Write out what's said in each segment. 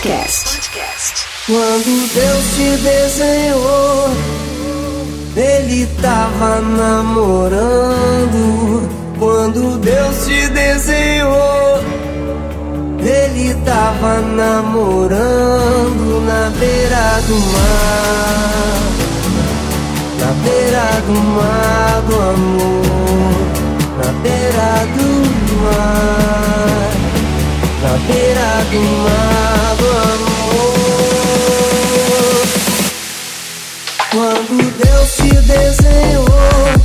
Cury Podcast. Quando Deus te desenhou, Ele tava namorando. Quando Deus te desenhou, Ele tava namorando na beira do mar. Na beira do mar do amor. Na beira do mar. Na beira do mar Quando Deus te desenhou.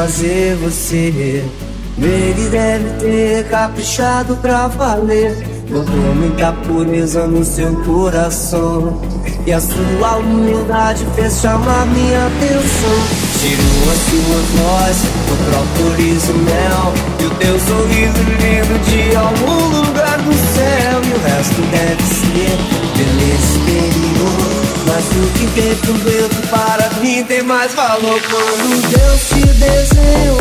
Fazer você. Ele deve ter caprichado pra valer. Botou muita pureza no seu coração. E a sua humildade fez chamar minha atenção. Tirou a sua voz, o próprio mel. E o teu sorriso lindo de algum lugar do céu. E o resto deve ser beleza exterior. Mas o que dentro dentro para mim tem mais valor. Quando Deus te desenhou,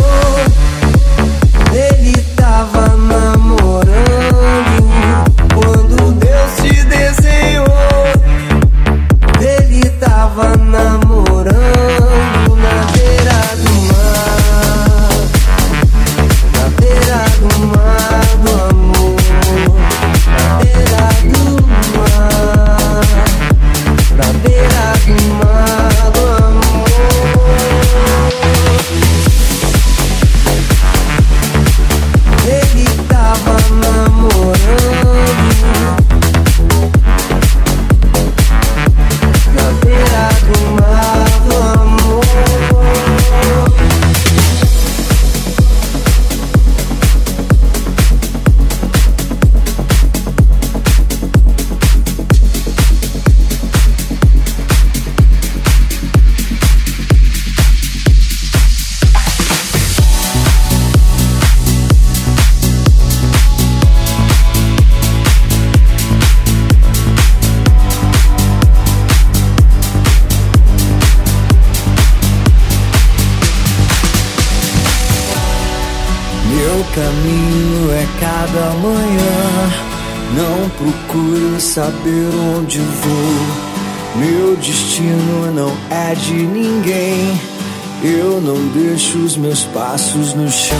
meus passos no chão.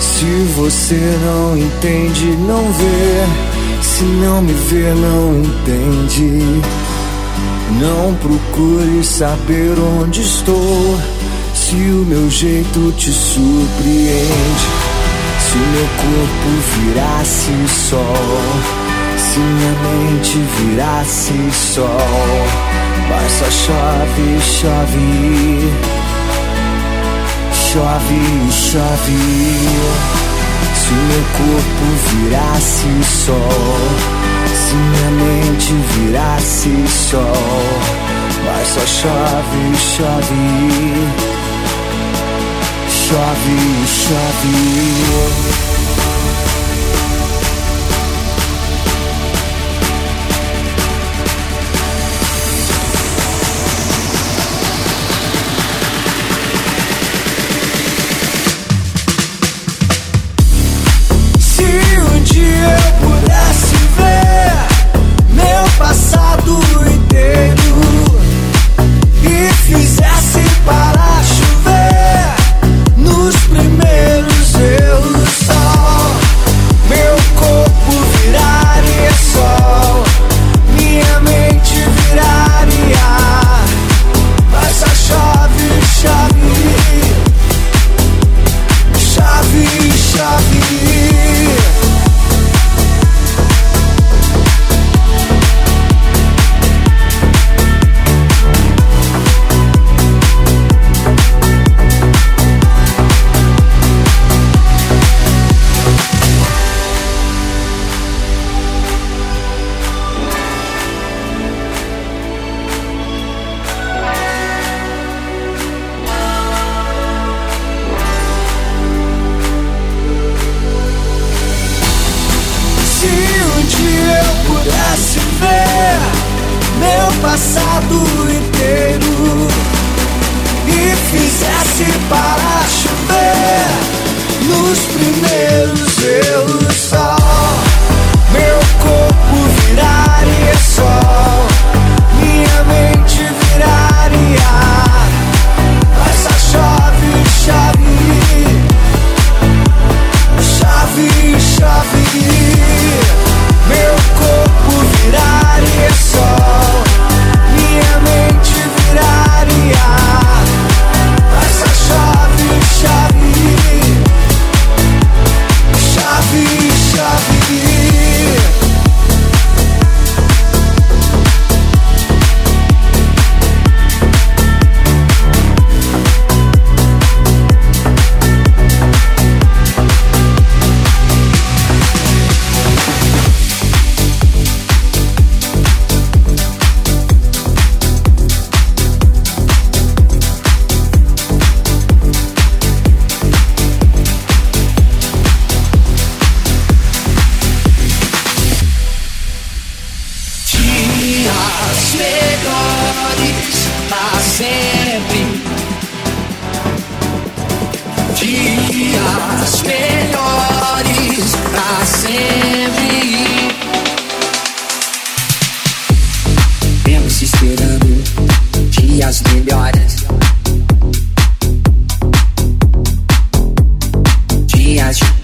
Se você não entende, não vê. Se não me vê, não entende. Não procure saber onde estou. Se o meu jeito te surpreende, se o meu corpo virasse sol, se minha mente virasse sol, mas só chove, chove, chove, chove. Se meu corpo virasse sol, se minha mente virasse sol, mas só chove, chove chove, chove. Dias de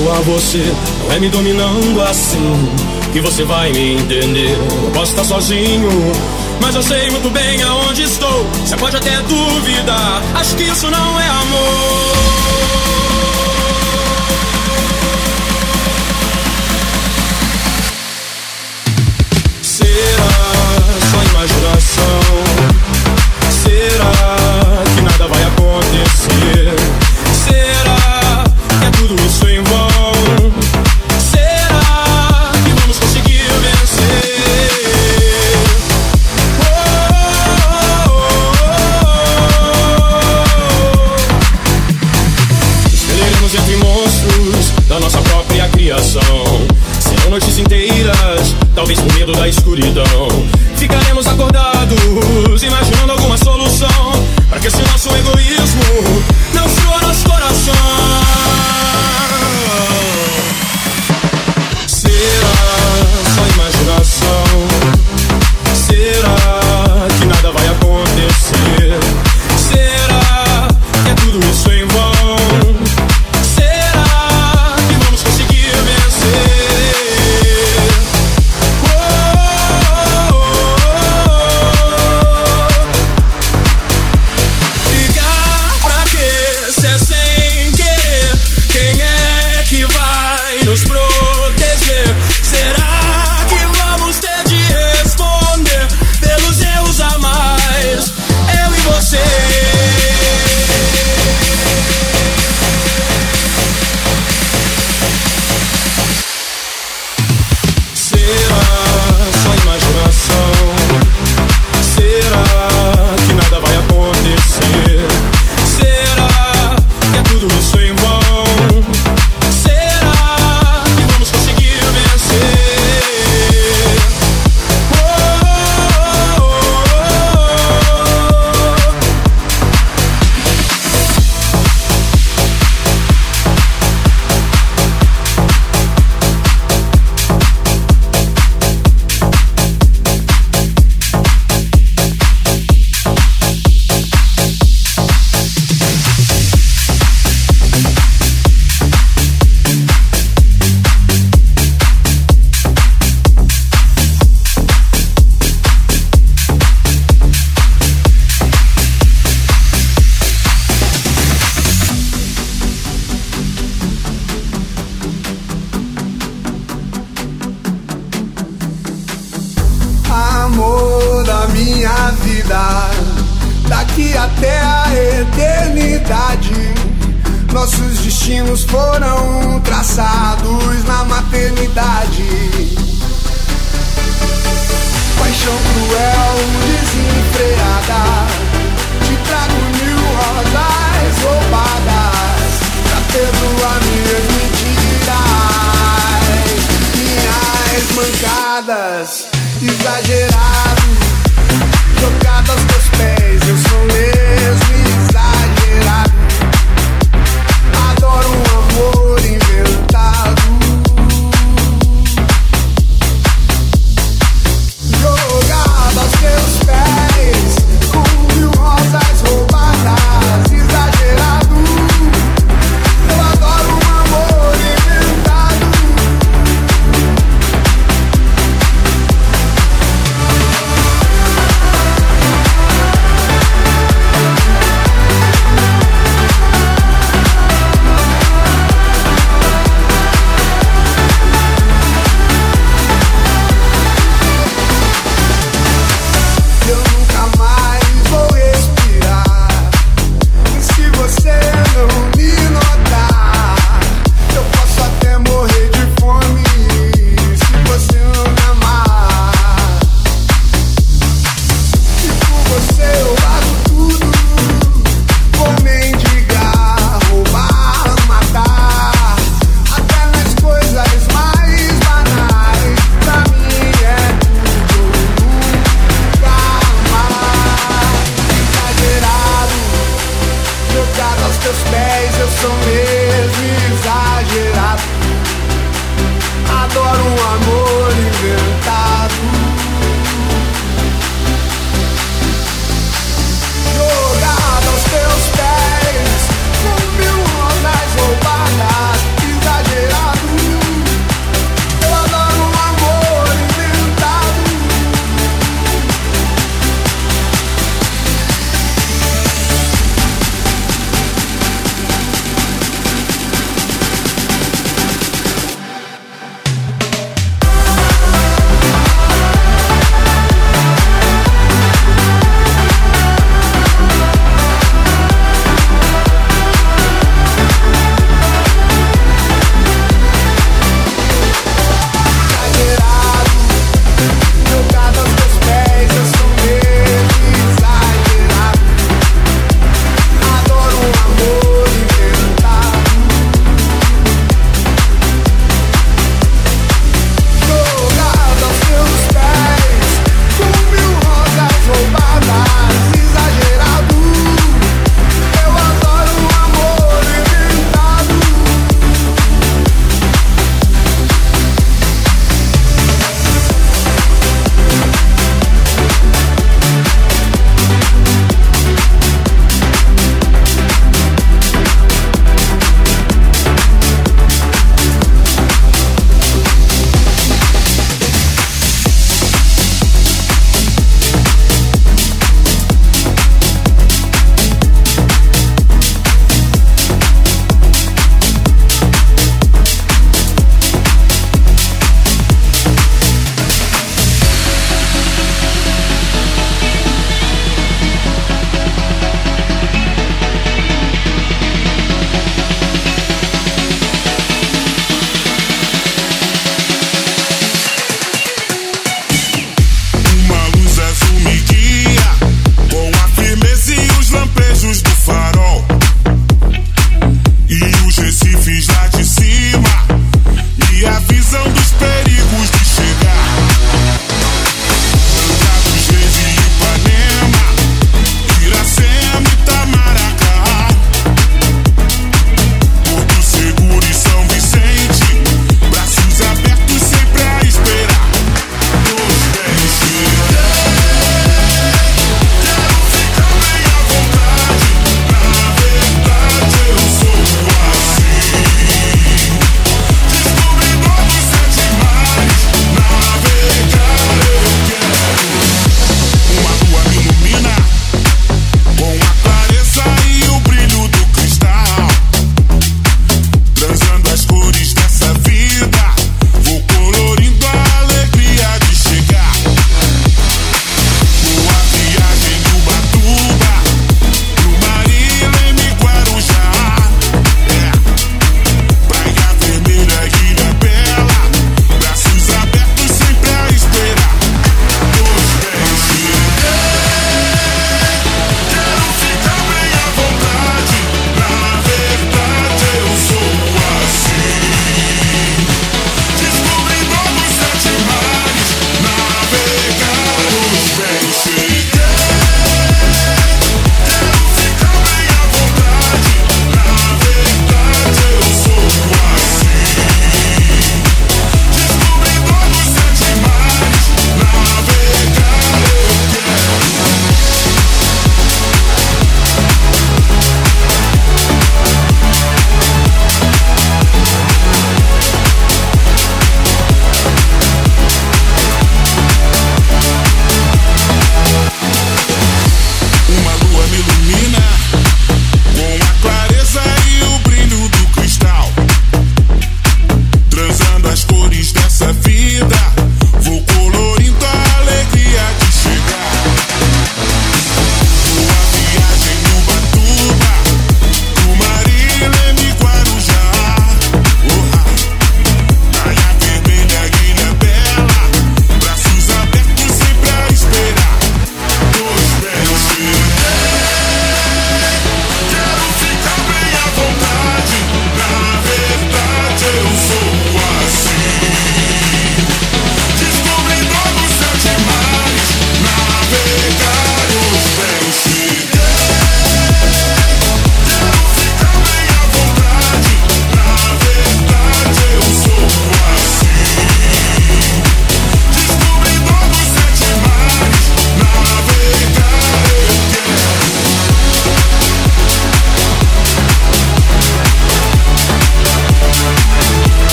a você. Não é me dominando assim que você vai me entender. Eu posso estar sozinho, mas eu sei muito bem aonde estou. Você pode até duvidar, acho que isso não é amor.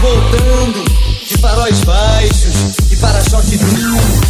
Voltando, de faróis baixos e para-choque duro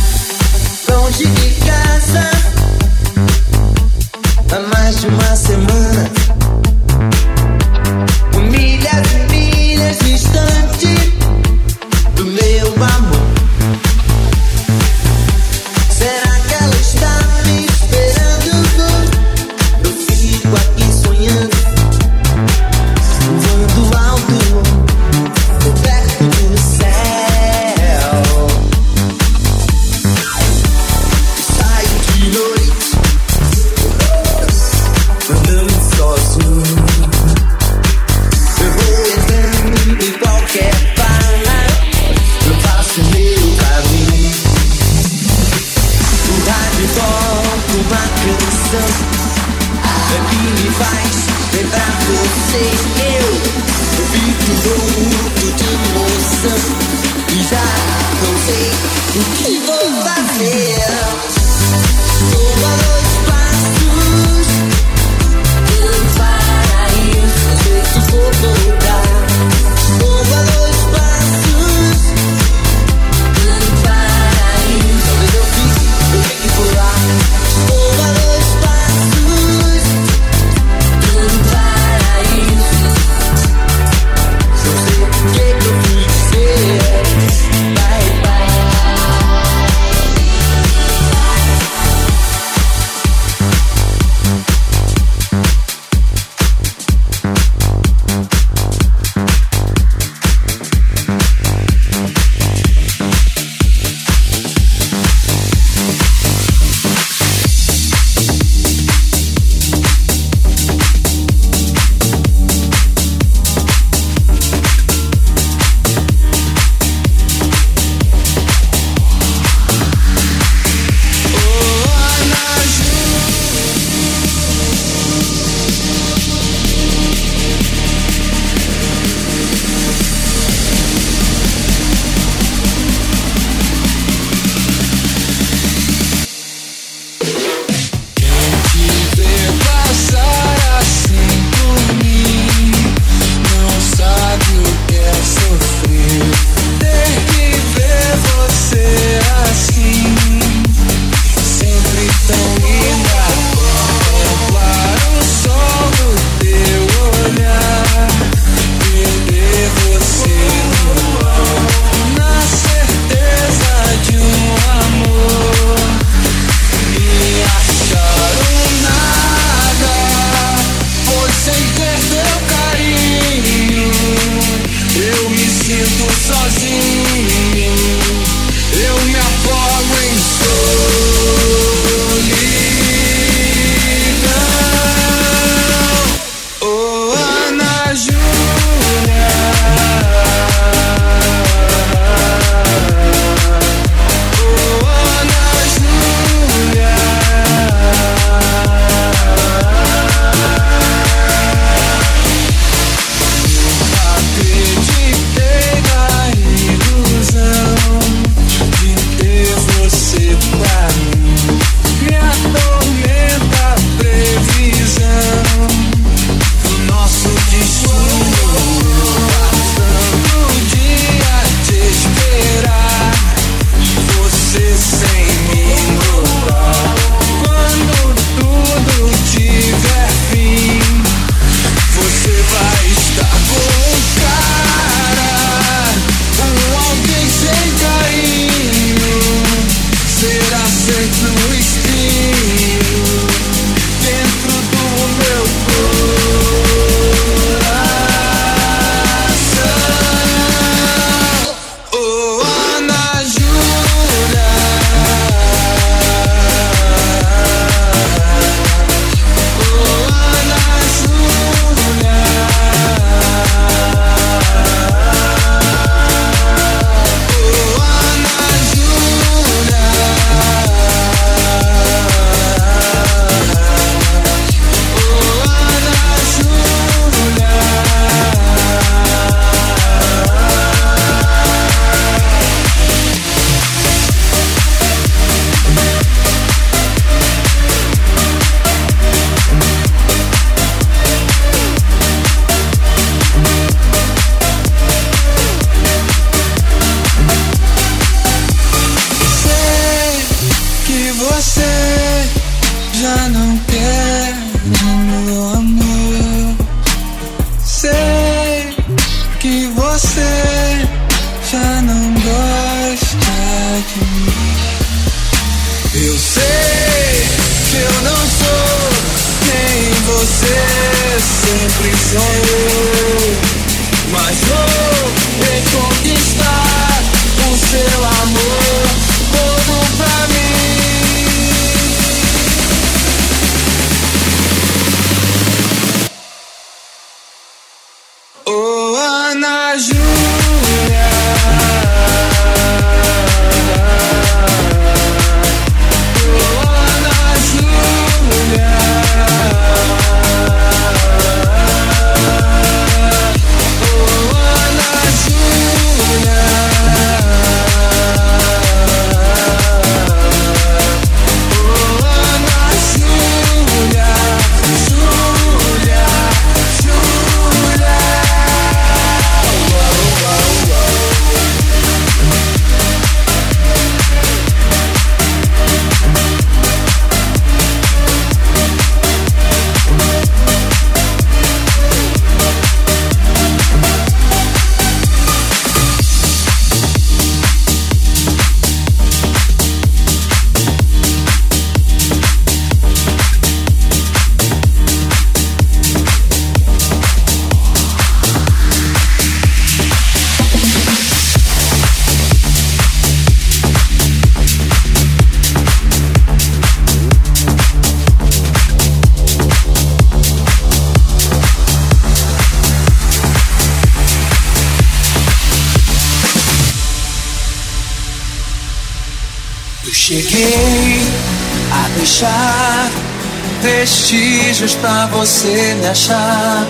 você me achar.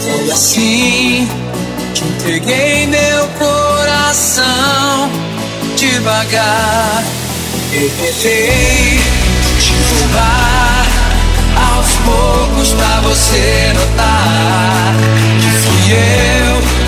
Foi assim que entreguei meu coração devagar. Eu tentei te roubar aos poucos pra você notar que fui eu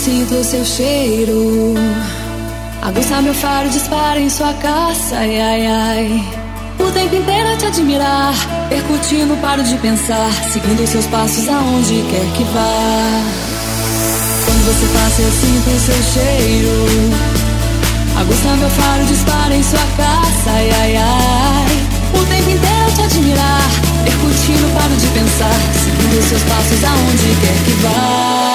sinto o seu cheiro. Aguça meu faro, dispara em sua caça, ai ai ai. O tempo inteiro a te admirar, percutindo, paro de pensar, seguindo seus passos aonde quer que vá. Quando você passa, eu sinto o seu cheiro. Aguça meu faro, dispara em sua caça, ai ai ai. O tempo inteiro a te admirar, percutindo, paro de pensar, seguindo seus passos aonde quer que vá.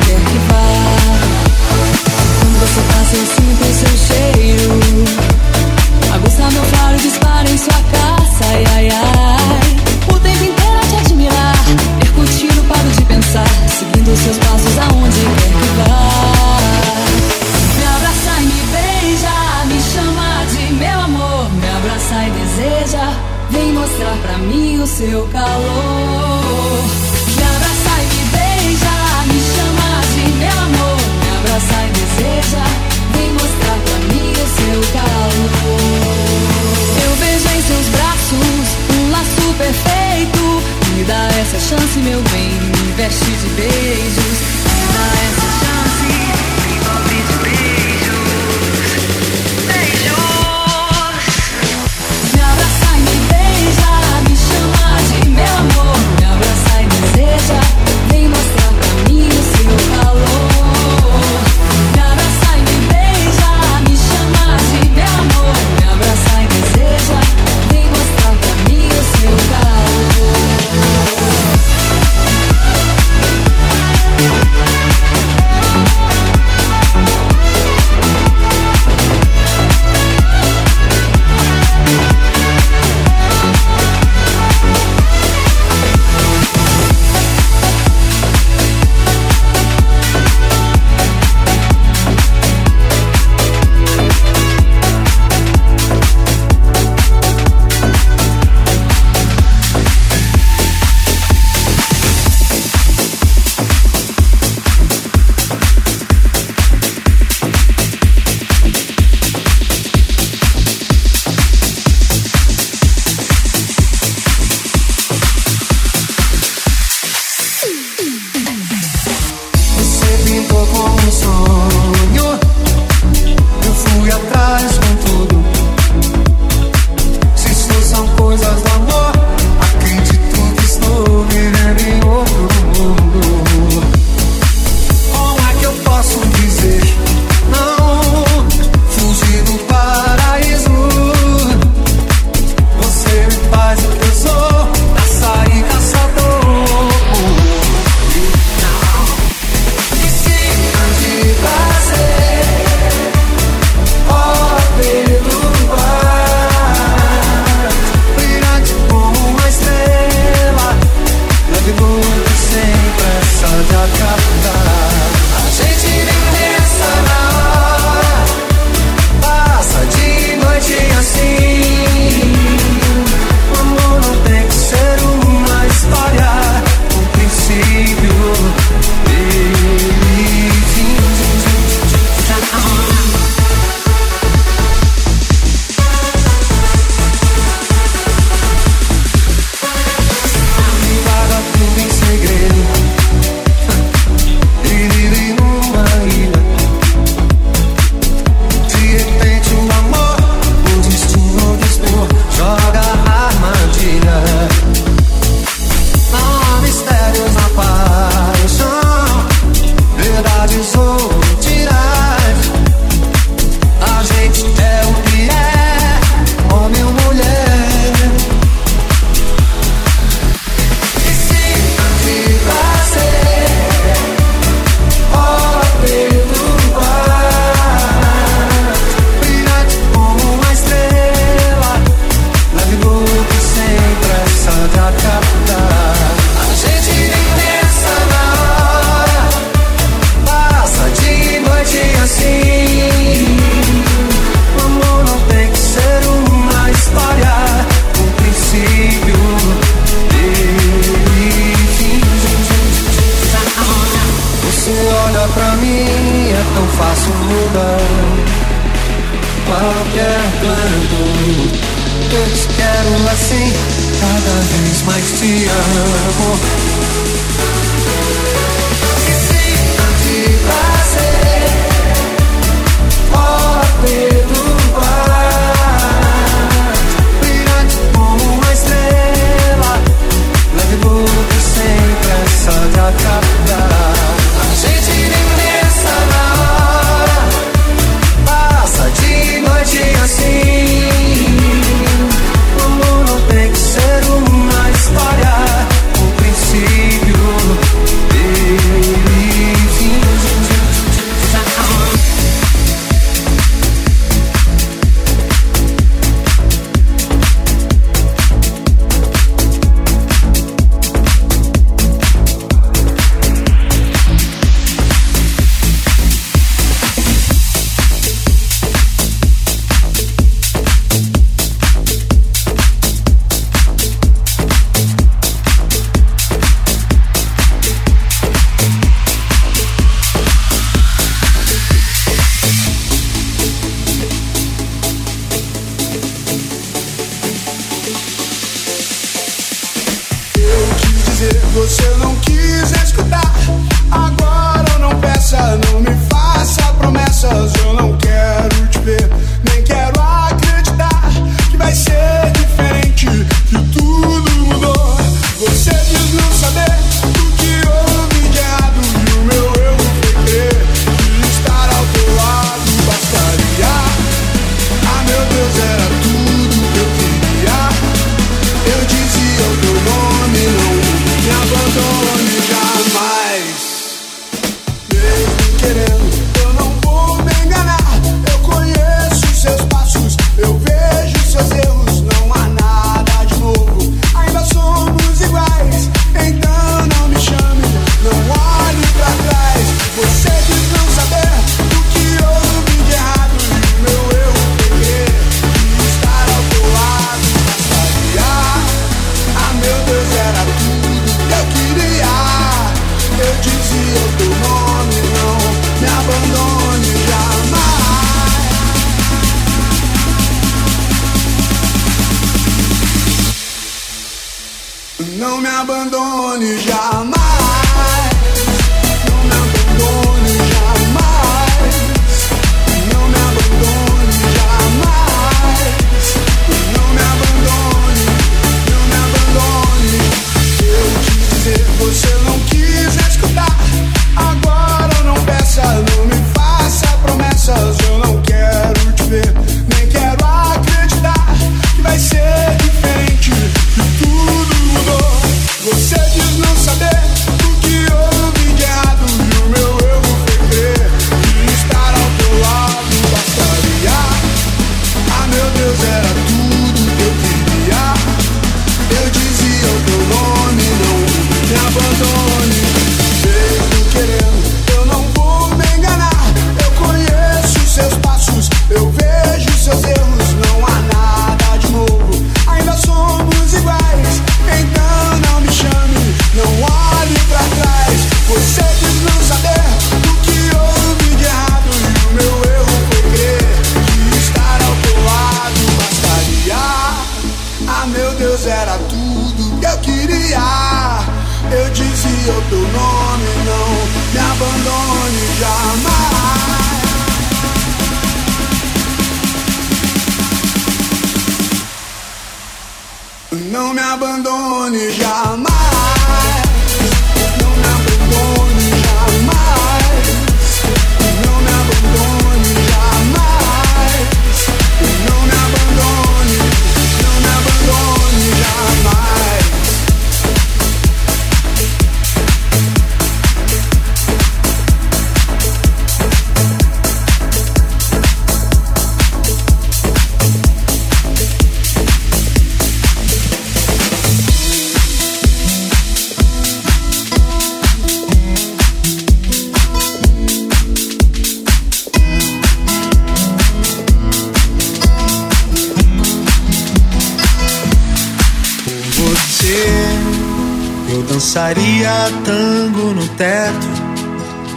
quer que vá. Quando você passa, eu sinto o seu cheiro.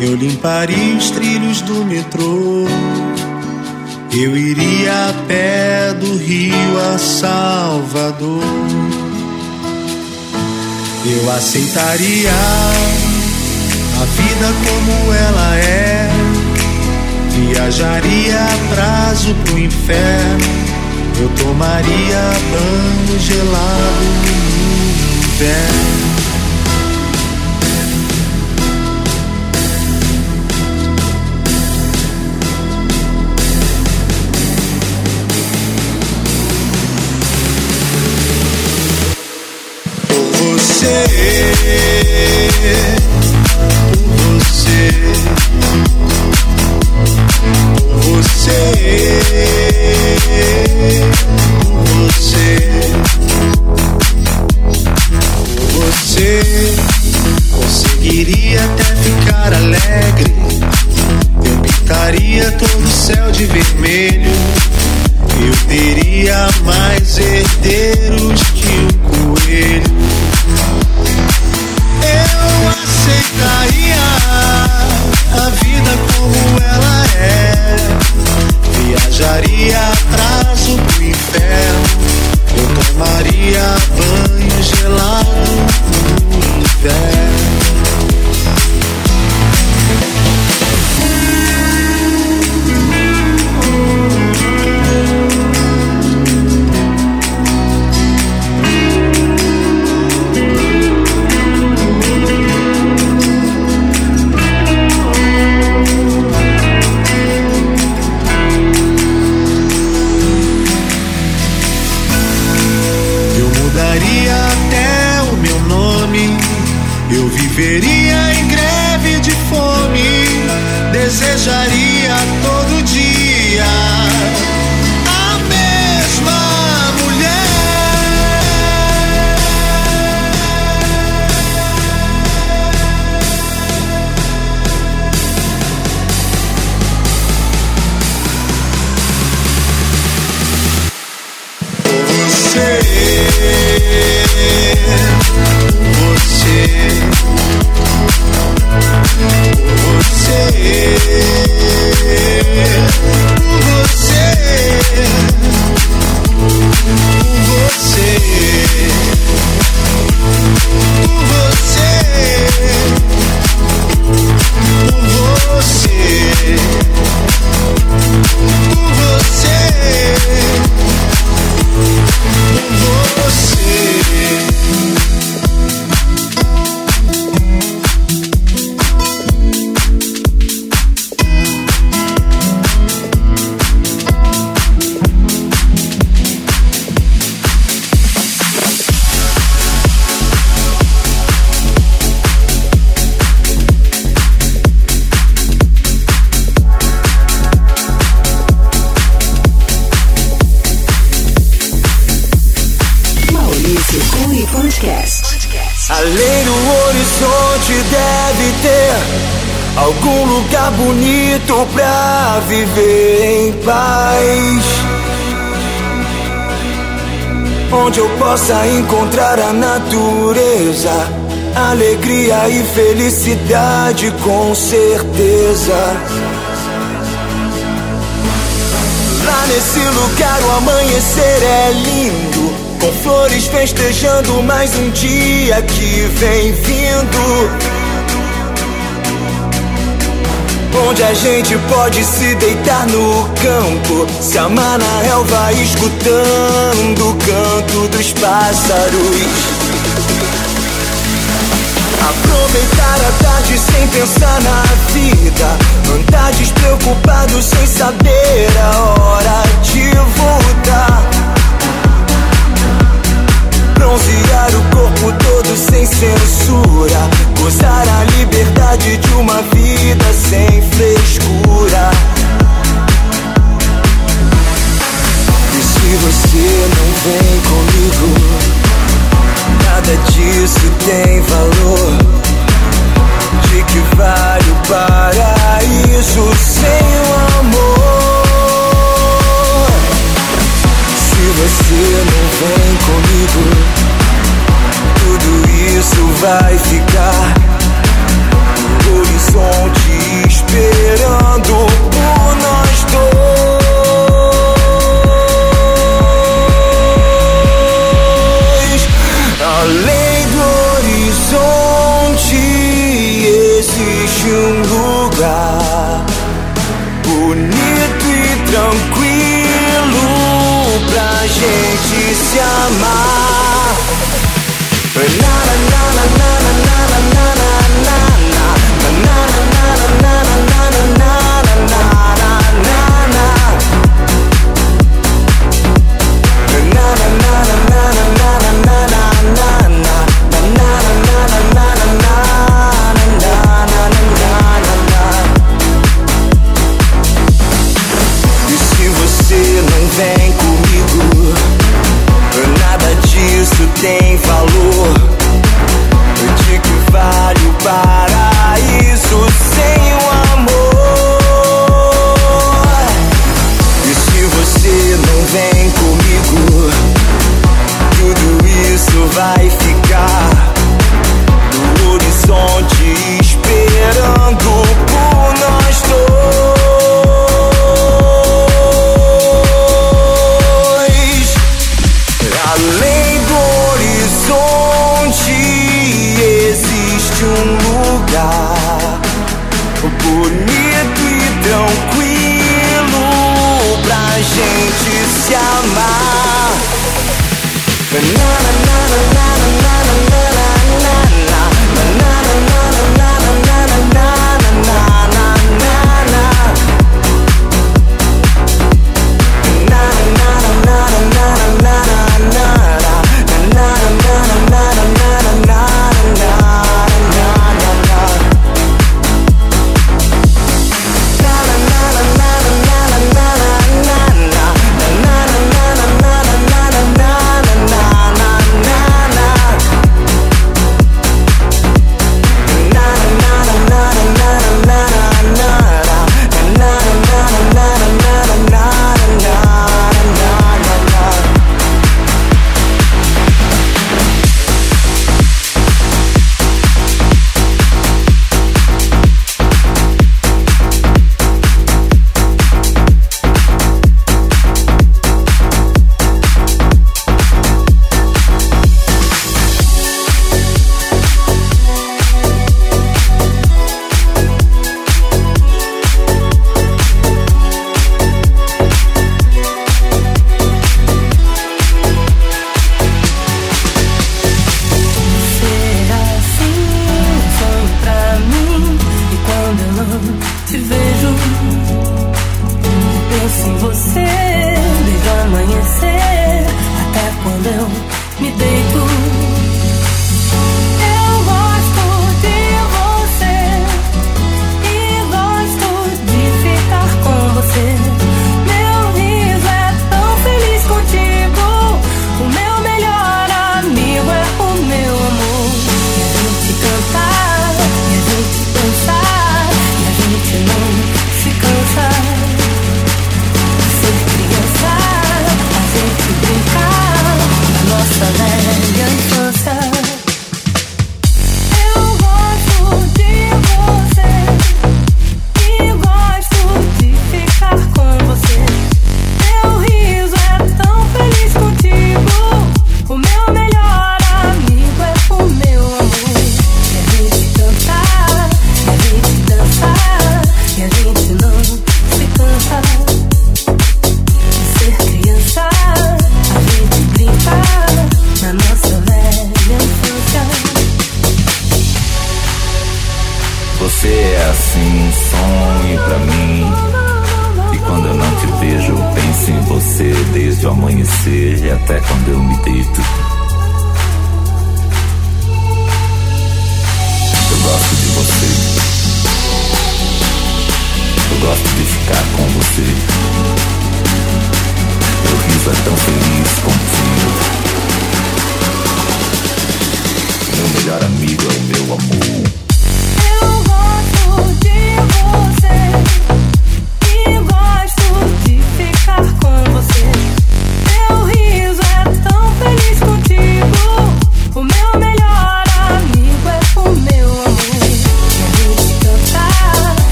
Eu limparia os trilhos do metrô. Eu iria a pé do Rio a Salvador. Eu aceitaria a vida como ela é. Viajaria atraso pro inferno. Eu tomaria banho gelado no inverno. Você, por você, por você, por você, por você, conseguiria até ficar alegre. Eu pintaria todo o céu de vermelho. Eu teria mais herdeiros que um algum lugar bonito pra viver em paz. Onde eu possa encontrar a natureza, alegria e felicidade com certeza. Lá nesse lugar o amanhecer é lindo, com flores festejando mais um dia que vem vindo. Onde a gente pode se deitar no campo, se amar na relva, escutando o canto dos pássaros. Aproveitar a tarde sem pensar na vida. Andar despreocupado sem saber a hora de voltar. Bronzear o corpo todo sem censura. Gozar a liberdade de uma vida sem frescura. E se você não vem comigo? Nada disso tem valor. De que vale o paraíso sem o amor? você não vem comigo, tudo isso vai ficar no horizonte esperando por nós dois. Além do horizonte existe um lugar bonito e tranquilo pra gente se amar. Na, na, na, na, na, na, na, na.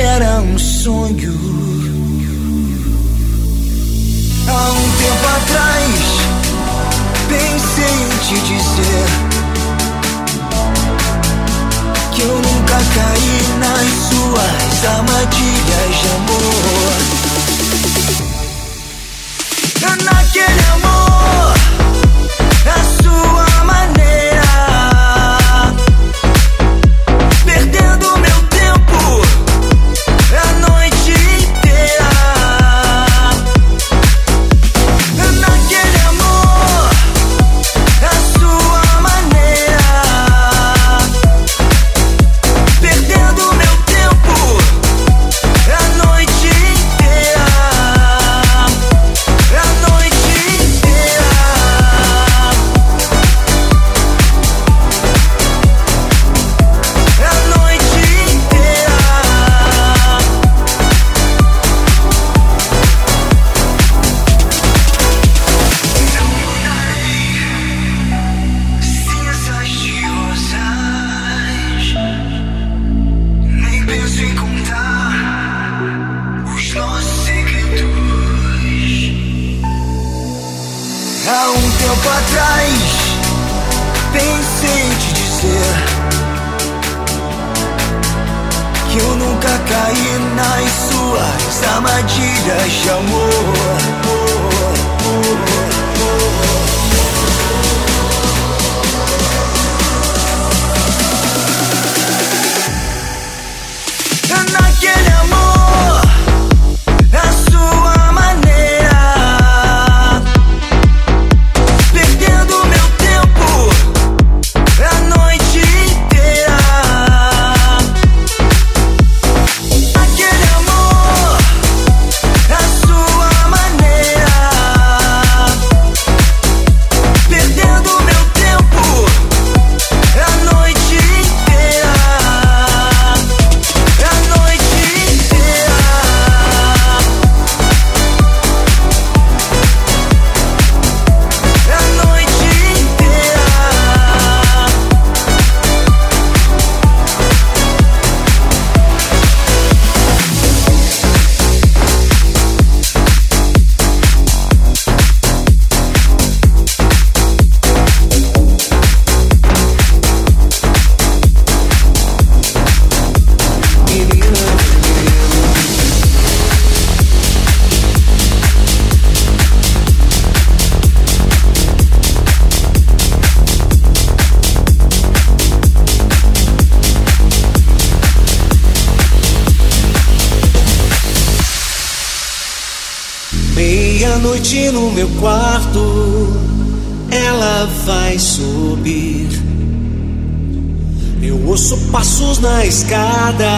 era um sonho. na escada,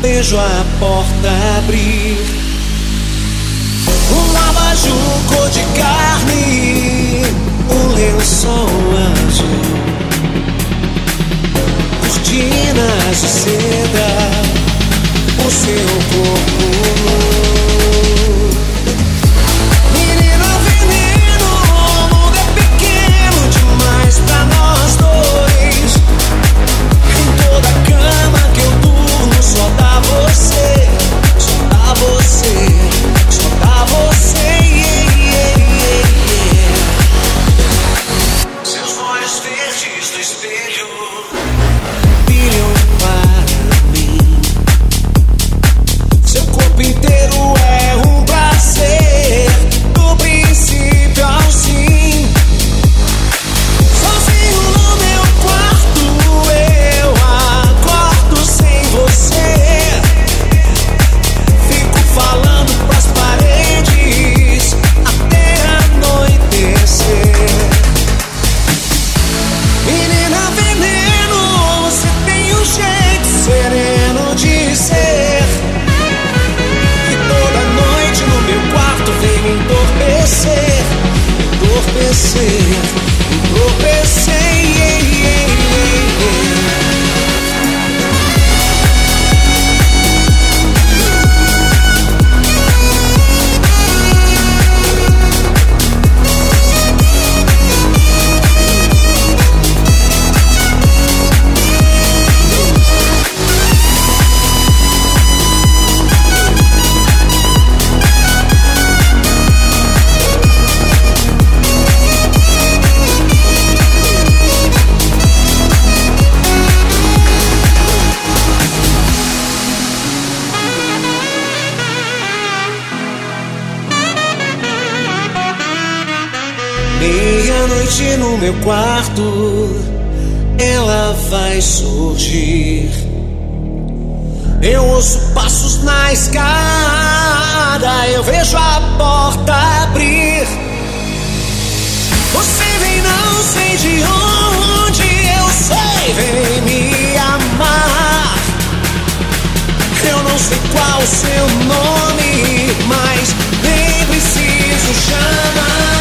vejo a porta abrir. Um lavajuco de carne, um lençol azul, cortinas de seda, o seu corpo nu. tropecei, tropecei. Meu quarto, ela vai surgir. Eu ouço passos na escada, eu vejo a porta abrir. Você vem, não sei de onde, eu sei, vem me amar. Eu não sei qual o seu nome, mas nem preciso chamar.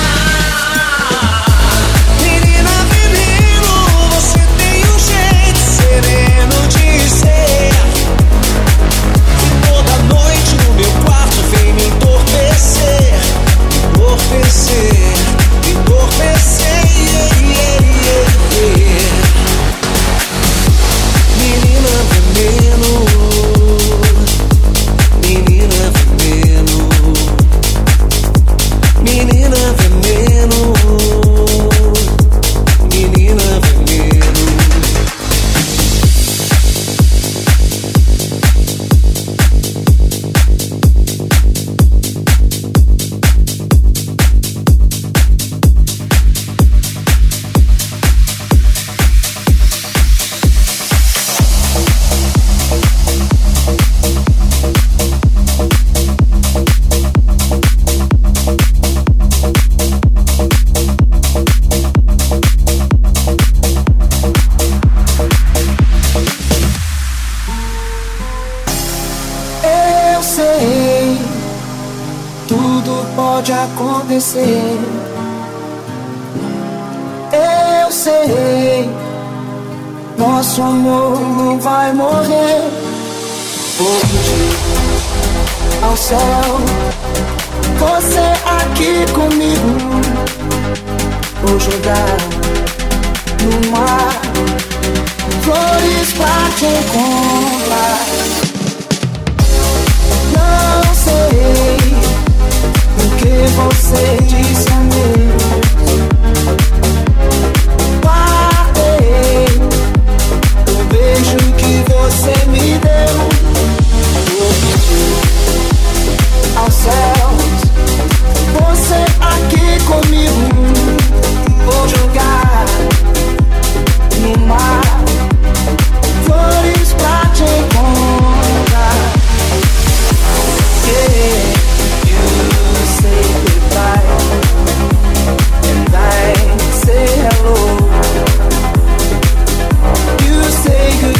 acontecer. Eu sei, nosso amor não vai morrer. Vou pedir ao céu, você aqui comigo. Vou jogar no mar flores pra te encontrar. Não sei você, você a adeus. Guardei o beijo que você me deu. Eu aos céus, você aqui comigo. Vou jogar no mar. Flores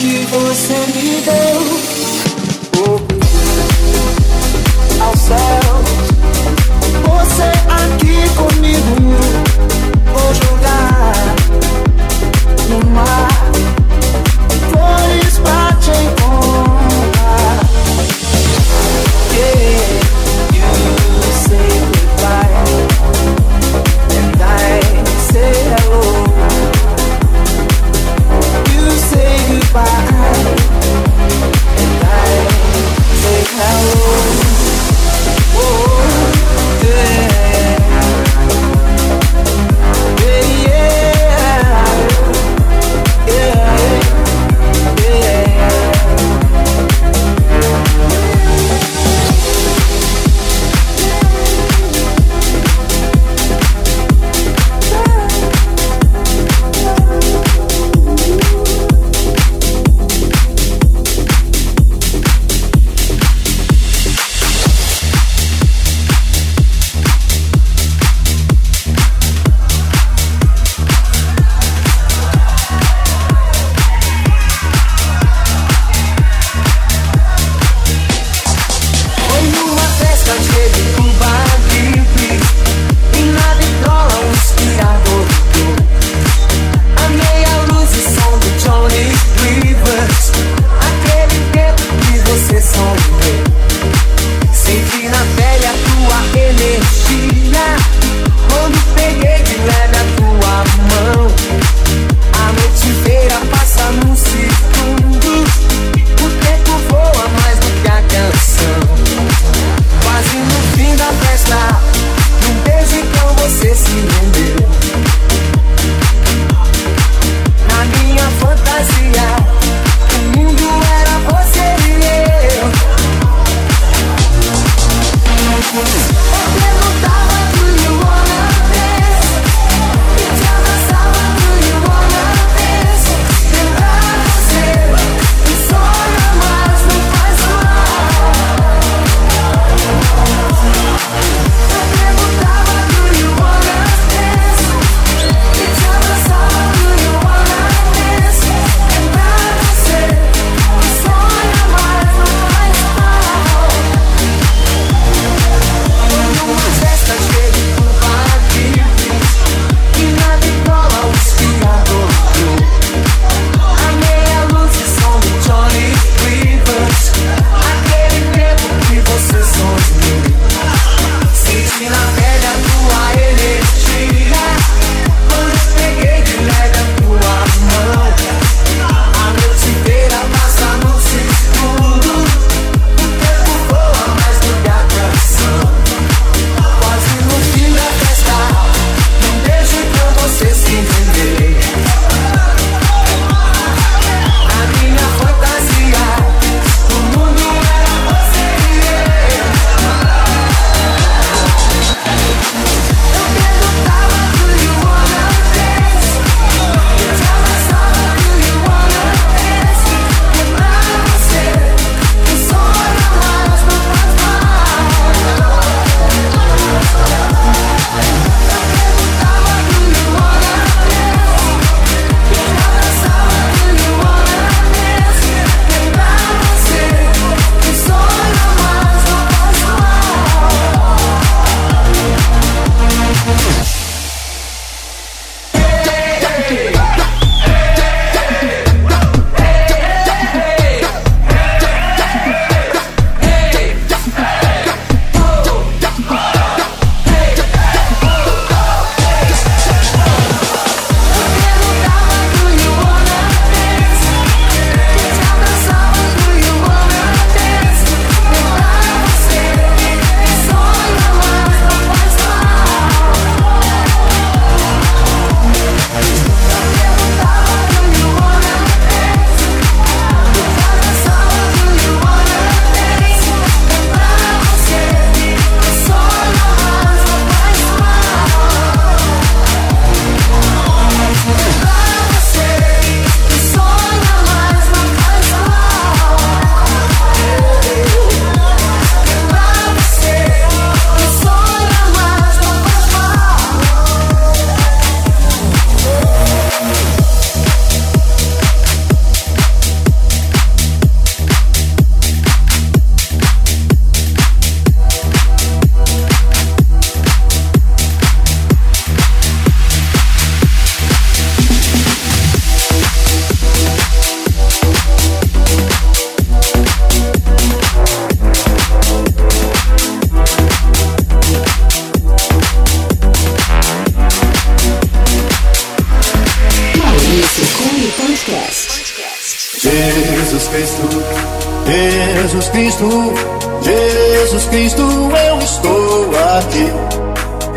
que você me deu. Ao céu, você aqui comigo. Vou jogar no mar. Foi fire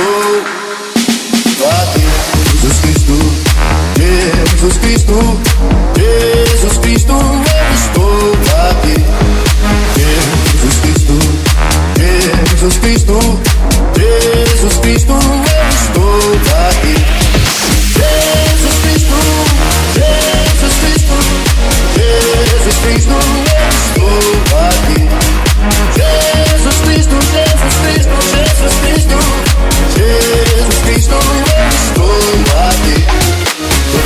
estou aqui. Jesus Cristo, Jesus Cristo, Jesus Cristo, eu estou aqui. Jesus Cristo, Jesus Cristo, Jesus Cristo, eu estou aqui. Jesus Cristo, Jesus Cristo, Jesus Cristo, eu estou aqui. Jesus Cristo, Jesus Cristo, Jesus Cristo,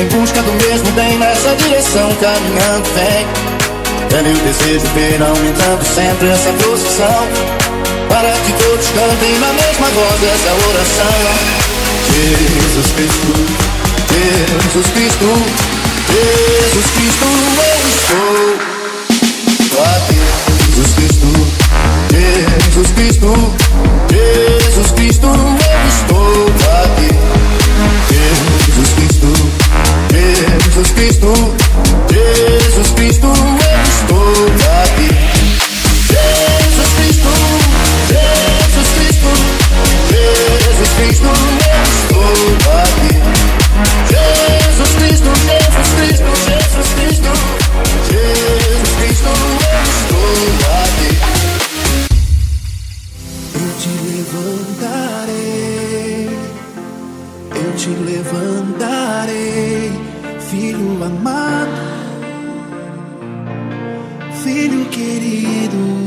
Em busca do mesmo bem nessa direção, caminhando vem. É meu desejo ver aumentando sempre essa procissão. Para que todos cantem na mesma voz essa oração. Jesus Cristo, Jesus Cristo, Jesus Cristo, eu estou aqui. Jesus Cristo, Jesus Cristo, Jesus Cristo, eu estou aqui. Jesus Jesus Cristo, Jesus Cristo, eu estou aqui. Jesus Cristo, Jesus Cristo, Jesus Cristo, eu estou aqui. Jesus Cristo, Jesus Cristo, Jesus Cristo, Jesus Cristo, eu estou aqui. Eu te levantarei, eu te levantarei, filho amado, filho querido.